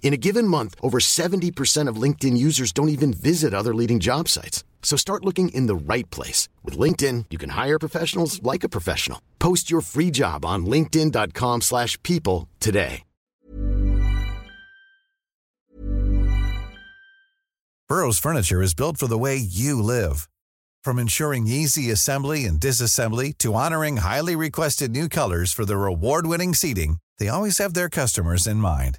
In a given month, over 70% of LinkedIn users don't even visit other leading job sites. So start looking in the right place. With LinkedIn, you can hire professionals like a professional. Post your free job on linkedin.com slash people today. Burrow's furniture is built for the way you live. From ensuring easy assembly and disassembly to honoring highly requested new colors for their award-winning seating, they always have their customers in mind.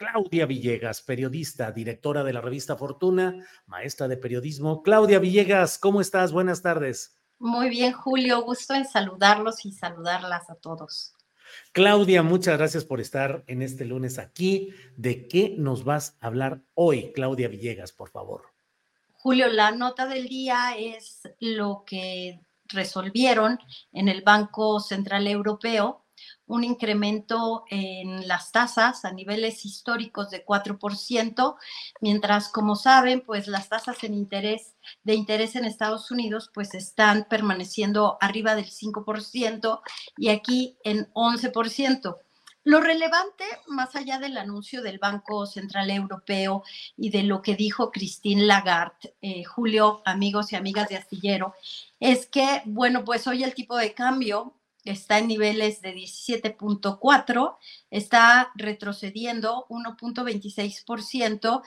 Claudia Villegas, periodista, directora de la revista Fortuna, maestra de periodismo. Claudia Villegas, ¿cómo estás? Buenas tardes. Muy bien, Julio. Gusto en saludarlos y saludarlas a todos. Claudia, muchas gracias por estar en este lunes aquí. ¿De qué nos vas a hablar hoy, Claudia Villegas, por favor? Julio, la nota del día es lo que resolvieron en el Banco Central Europeo, un incremento en las tasas a niveles históricos de 4%, mientras, como saben, pues las tasas en interés, de interés en Estados Unidos pues están permaneciendo arriba del 5% y aquí en 11%. Lo relevante, más allá del anuncio del Banco Central Europeo y de lo que dijo Christine Lagarde, eh, Julio, amigos y amigas de Astillero, es que, bueno, pues hoy el tipo de cambio está en niveles de 17.4, está retrocediendo 1.26%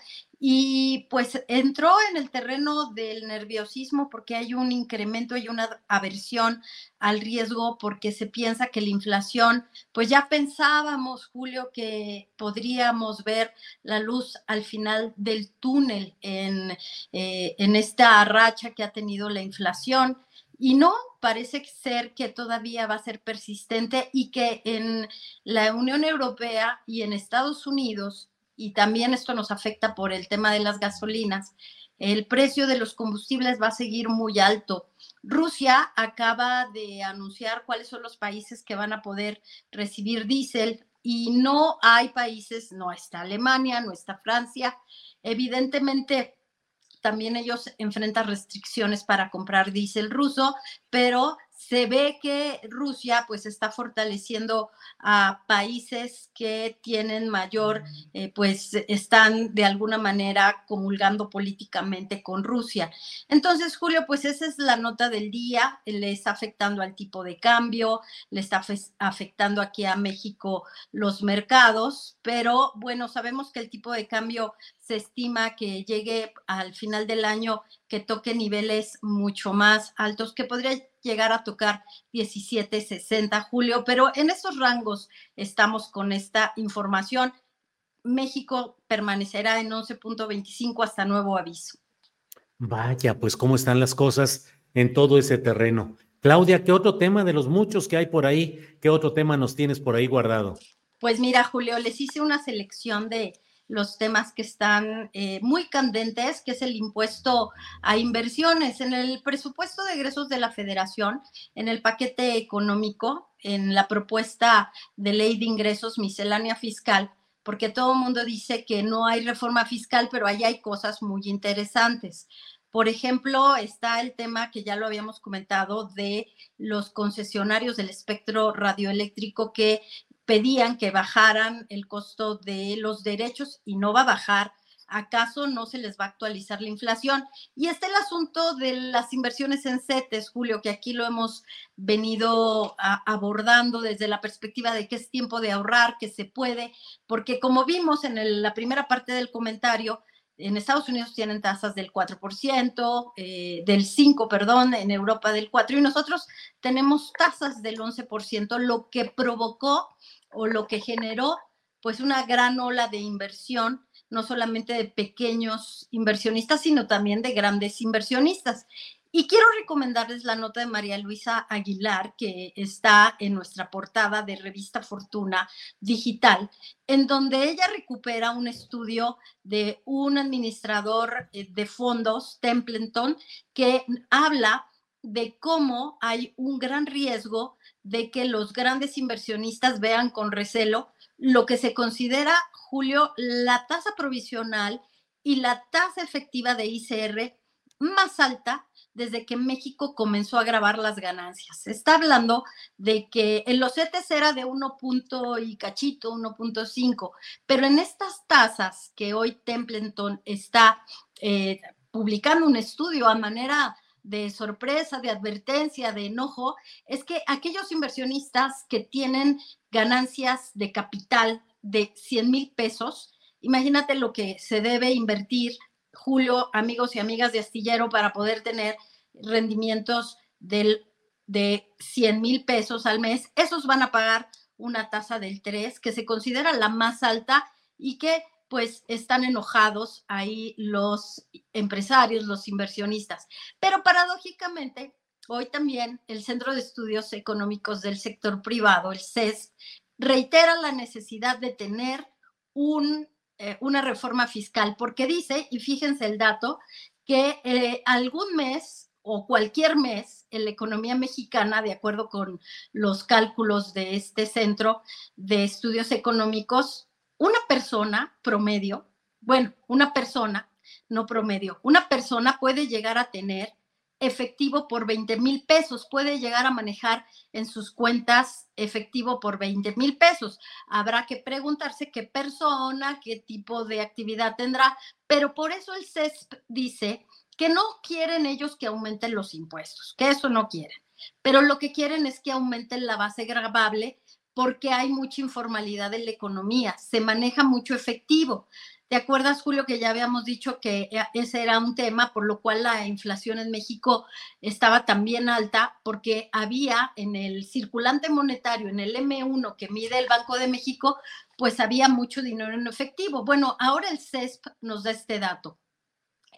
y pues entró en el terreno del nerviosismo porque hay un incremento y una aversión al riesgo porque se piensa que la inflación, pues ya pensábamos, Julio, que podríamos ver la luz al final del túnel en, eh, en esta racha que ha tenido la inflación. Y no, parece ser que todavía va a ser persistente y que en la Unión Europea y en Estados Unidos, y también esto nos afecta por el tema de las gasolinas, el precio de los combustibles va a seguir muy alto. Rusia acaba de anunciar cuáles son los países que van a poder recibir diésel y no hay países, no está Alemania, no está Francia. Evidentemente, también ellos enfrentan restricciones para comprar diésel ruso, pero se ve que Rusia pues está fortaleciendo a países que tienen mayor, eh, pues están de alguna manera comulgando políticamente con Rusia. Entonces, Julio, pues esa es la nota del día, le está afectando al tipo de cambio, le está afectando aquí a México los mercados, pero bueno, sabemos que el tipo de cambio se estima que llegue al final del año, que toque niveles mucho más altos, que podría llegar a tocar 17.60 julio, pero en esos rangos estamos con esta información. México permanecerá en 11.25 hasta nuevo aviso. Vaya, pues cómo están las cosas en todo ese terreno. Claudia, ¿qué otro tema de los muchos que hay por ahí? ¿Qué otro tema nos tienes por ahí guardado? Pues mira, Julio, les hice una selección de los temas que están eh, muy candentes, que es el impuesto a inversiones. En el presupuesto de egresos de la federación, en el paquete económico, en la propuesta de ley de ingresos miscelánea fiscal, porque todo el mundo dice que no hay reforma fiscal, pero ahí hay cosas muy interesantes. Por ejemplo, está el tema que ya lo habíamos comentado de los concesionarios del espectro radioeléctrico que pedían que bajaran el costo de los derechos y no va a bajar. ¿Acaso no se les va a actualizar la inflación? Y está el asunto de las inversiones en CETES, Julio, que aquí lo hemos venido abordando desde la perspectiva de que es tiempo de ahorrar, que se puede, porque como vimos en la primera parte del comentario, en Estados Unidos tienen tasas del 4%, eh, del 5%, perdón, en Europa del 4%, y nosotros tenemos tasas del 11%, lo que provocó o lo que generó pues una gran ola de inversión, no solamente de pequeños inversionistas, sino también de grandes inversionistas. Y quiero recomendarles la nota de María Luisa Aguilar, que está en nuestra portada de revista Fortuna Digital, en donde ella recupera un estudio de un administrador eh, de fondos, Templeton, que habla de cómo hay un gran riesgo de que los grandes inversionistas vean con recelo lo que se considera, Julio, la tasa provisional y la tasa efectiva de ICR más alta desde que México comenzó a grabar las ganancias. Se está hablando de que en los CETES era de 1 punto y cachito, 1.5, pero en estas tasas que hoy Templeton está eh, publicando un estudio a manera de sorpresa, de advertencia, de enojo, es que aquellos inversionistas que tienen ganancias de capital de 100 mil pesos, imagínate lo que se debe invertir Julio, amigos y amigas de Astillero, para poder tener rendimientos del, de 100 mil pesos al mes, esos van a pagar una tasa del 3, que se considera la más alta y que pues están enojados ahí los empresarios, los inversionistas. Pero paradójicamente, hoy también el Centro de Estudios Económicos del Sector Privado, el CES, reitera la necesidad de tener un eh, una reforma fiscal, porque dice, y fíjense el dato, que eh, algún mes o cualquier mes en la economía mexicana, de acuerdo con los cálculos de este centro de estudios económicos, una persona promedio, bueno, una persona, no promedio, una persona puede llegar a tener efectivo por 20 mil pesos, puede llegar a manejar en sus cuentas efectivo por 20 mil pesos. Habrá que preguntarse qué persona, qué tipo de actividad tendrá, pero por eso el CESP dice que no quieren ellos que aumenten los impuestos, que eso no quieren, pero lo que quieren es que aumenten la base grabable porque hay mucha informalidad en la economía, se maneja mucho efectivo. ¿Te acuerdas, Julio, que ya habíamos dicho que eh, ese era un tema por lo cual la inflación en México estaba también alta? Porque había en el circulante monetario, en el M1 que mide el Banco de México, pues había mucho dinero en efectivo. Bueno, ahora el CESP nos da este dato.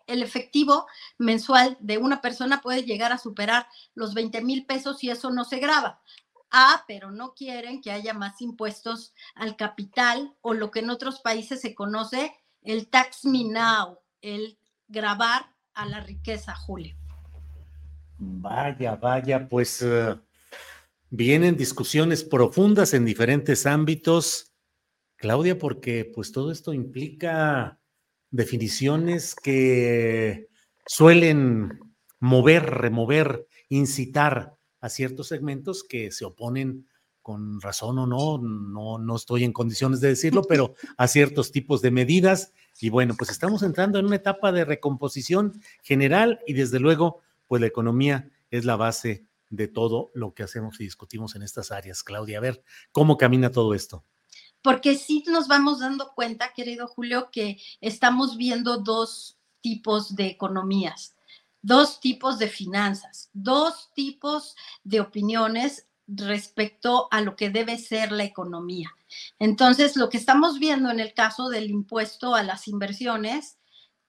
El efectivo mensual de una persona puede llegar a superar los 20 mil pesos y eso no se graba. Ah, pero no quieren que haya más impuestos al capital o lo que en otros países se conoce el tax me now, el grabar a la riqueza, Julio. Vaya, vaya, pues eh, vienen discusiones profundas en diferentes ámbitos, Claudia, porque pues todo esto implica definiciones que suelen mover, remover, incitar a ciertos segmentos que se oponen con razón o no, no, no estoy en condiciones de decirlo, pero a ciertos tipos de medidas. Y bueno, pues estamos entrando en una etapa de recomposición general y desde luego, pues la economía es la base de todo lo que hacemos y discutimos en estas áreas. Claudia, a ver, ¿cómo camina todo esto? Porque sí nos vamos dando cuenta, querido Julio, que estamos viendo dos tipos de economías, dos tipos de finanzas, dos tipos de opiniones respecto a lo que debe ser la economía. Entonces, lo que estamos viendo en el caso del impuesto a las inversiones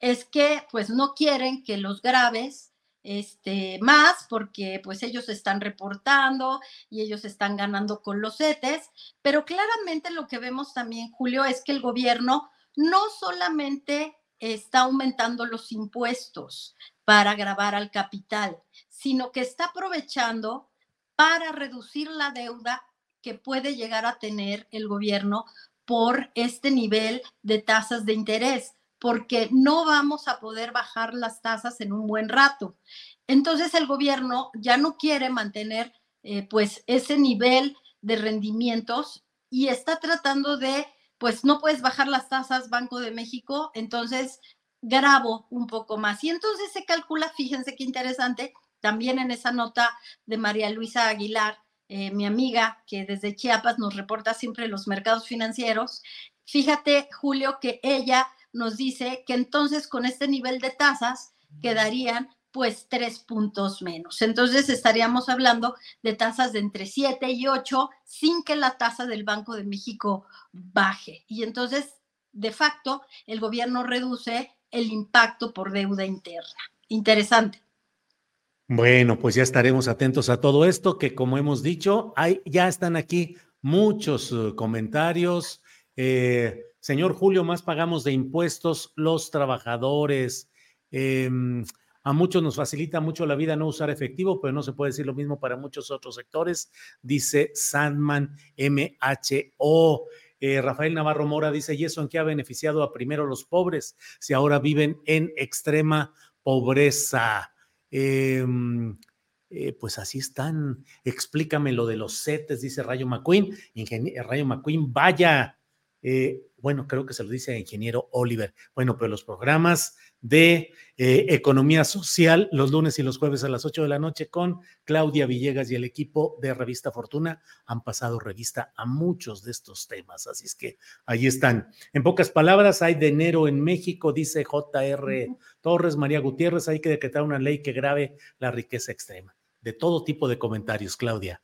es que pues no quieren que los graves este, más porque pues ellos están reportando y ellos están ganando con los CETES, pero claramente lo que vemos también, Julio, es que el gobierno no solamente está aumentando los impuestos para grabar al capital, sino que está aprovechando para reducir la deuda que puede llegar a tener el gobierno por este nivel de tasas de interés porque no vamos a poder bajar las tasas en un buen rato. Entonces el gobierno ya no quiere mantener eh, pues ese nivel de rendimientos y está tratando de, pues no puedes bajar las tasas Banco de México, entonces grabo un poco más. Y entonces se calcula, fíjense qué interesante, también en esa nota de María Luisa Aguilar, eh, mi amiga que desde Chiapas nos reporta siempre los mercados financieros, fíjate, Julio, que ella nos dice que entonces con este nivel de tasas quedarían pues tres puntos menos. Entonces estaríamos hablando de tasas de entre 7 y 8 sin que la tasa del Banco de México baje. Y entonces, de facto, el gobierno reduce el impacto por deuda interna. Interesante. Bueno, pues ya estaremos atentos a todo esto, que como hemos dicho, hay, ya están aquí muchos uh, comentarios. Eh, Señor Julio, más pagamos de impuestos los trabajadores. Em, a muchos nos facilita mucho la vida no usar efectivo, pero no se puede decir lo mismo para muchos otros sectores, dice Sandman MHO. Eh, Rafael Navarro Mora dice, ¿y eso en qué ha beneficiado a primero los pobres si ahora viven en extrema pobreza? Em, eh, pues así están. Explícame lo de los CETES, dice Rayo McQueen. Rayo McQueen, vaya. Eh, bueno, creo que se lo dice a ingeniero Oliver. Bueno, pero los programas de eh, economía social los lunes y los jueves a las 8 de la noche con Claudia Villegas y el equipo de Revista Fortuna han pasado revista a muchos de estos temas. Así es que ahí están. En pocas palabras, hay de enero en México, dice JR Torres, María Gutiérrez, hay que decretar una ley que grave la riqueza extrema. De todo tipo de comentarios, Claudia.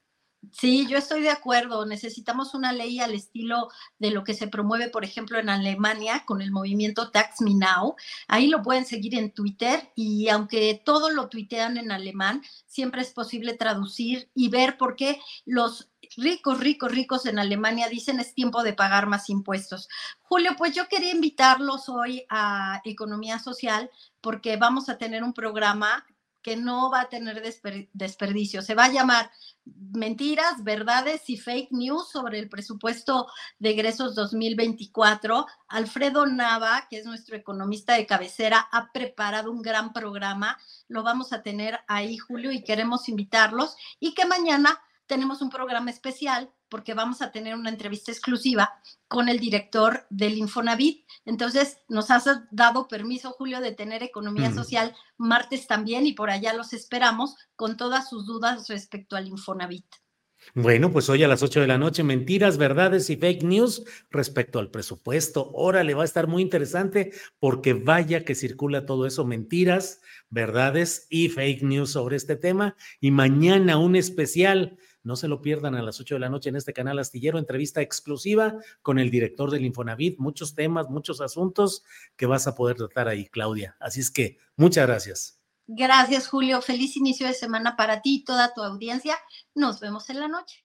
Sí, yo estoy de acuerdo. Necesitamos una ley al estilo de lo que se promueve, por ejemplo, en Alemania con el movimiento Tax Me Now. Ahí lo pueden seguir en Twitter y aunque todo lo tuitean en alemán, siempre es posible traducir y ver por qué los ricos, ricos, ricos en Alemania dicen es tiempo de pagar más impuestos. Julio, pues yo quería invitarlos hoy a Economía Social porque vamos a tener un programa que no va a tener desperdicio. Se va a llamar Mentiras, Verdades y Fake News sobre el presupuesto de egresos 2024. Alfredo Nava, que es nuestro economista de cabecera, ha preparado un gran programa. Lo vamos a tener ahí, Julio, y queremos invitarlos. Y que mañana tenemos un programa especial porque vamos a tener una entrevista exclusiva con el director del Infonavit. Entonces, nos has dado permiso, Julio, de tener economía social martes también y por allá los esperamos con todas sus dudas respecto al Infonavit. Bueno, pues hoy a las 8 de la noche, mentiras, verdades y fake news respecto al presupuesto. Órale, va a estar muy interesante porque vaya que circula todo eso, mentiras, verdades y fake news sobre este tema. Y mañana un especial no se lo pierdan a las 8 de la noche en este canal Astillero, entrevista exclusiva con el director del Infonavit, muchos temas, muchos asuntos que vas a poder tratar ahí, Claudia. Así es que muchas gracias. Gracias, Julio. Feliz inicio de semana para ti y toda tu audiencia. Nos vemos en la noche.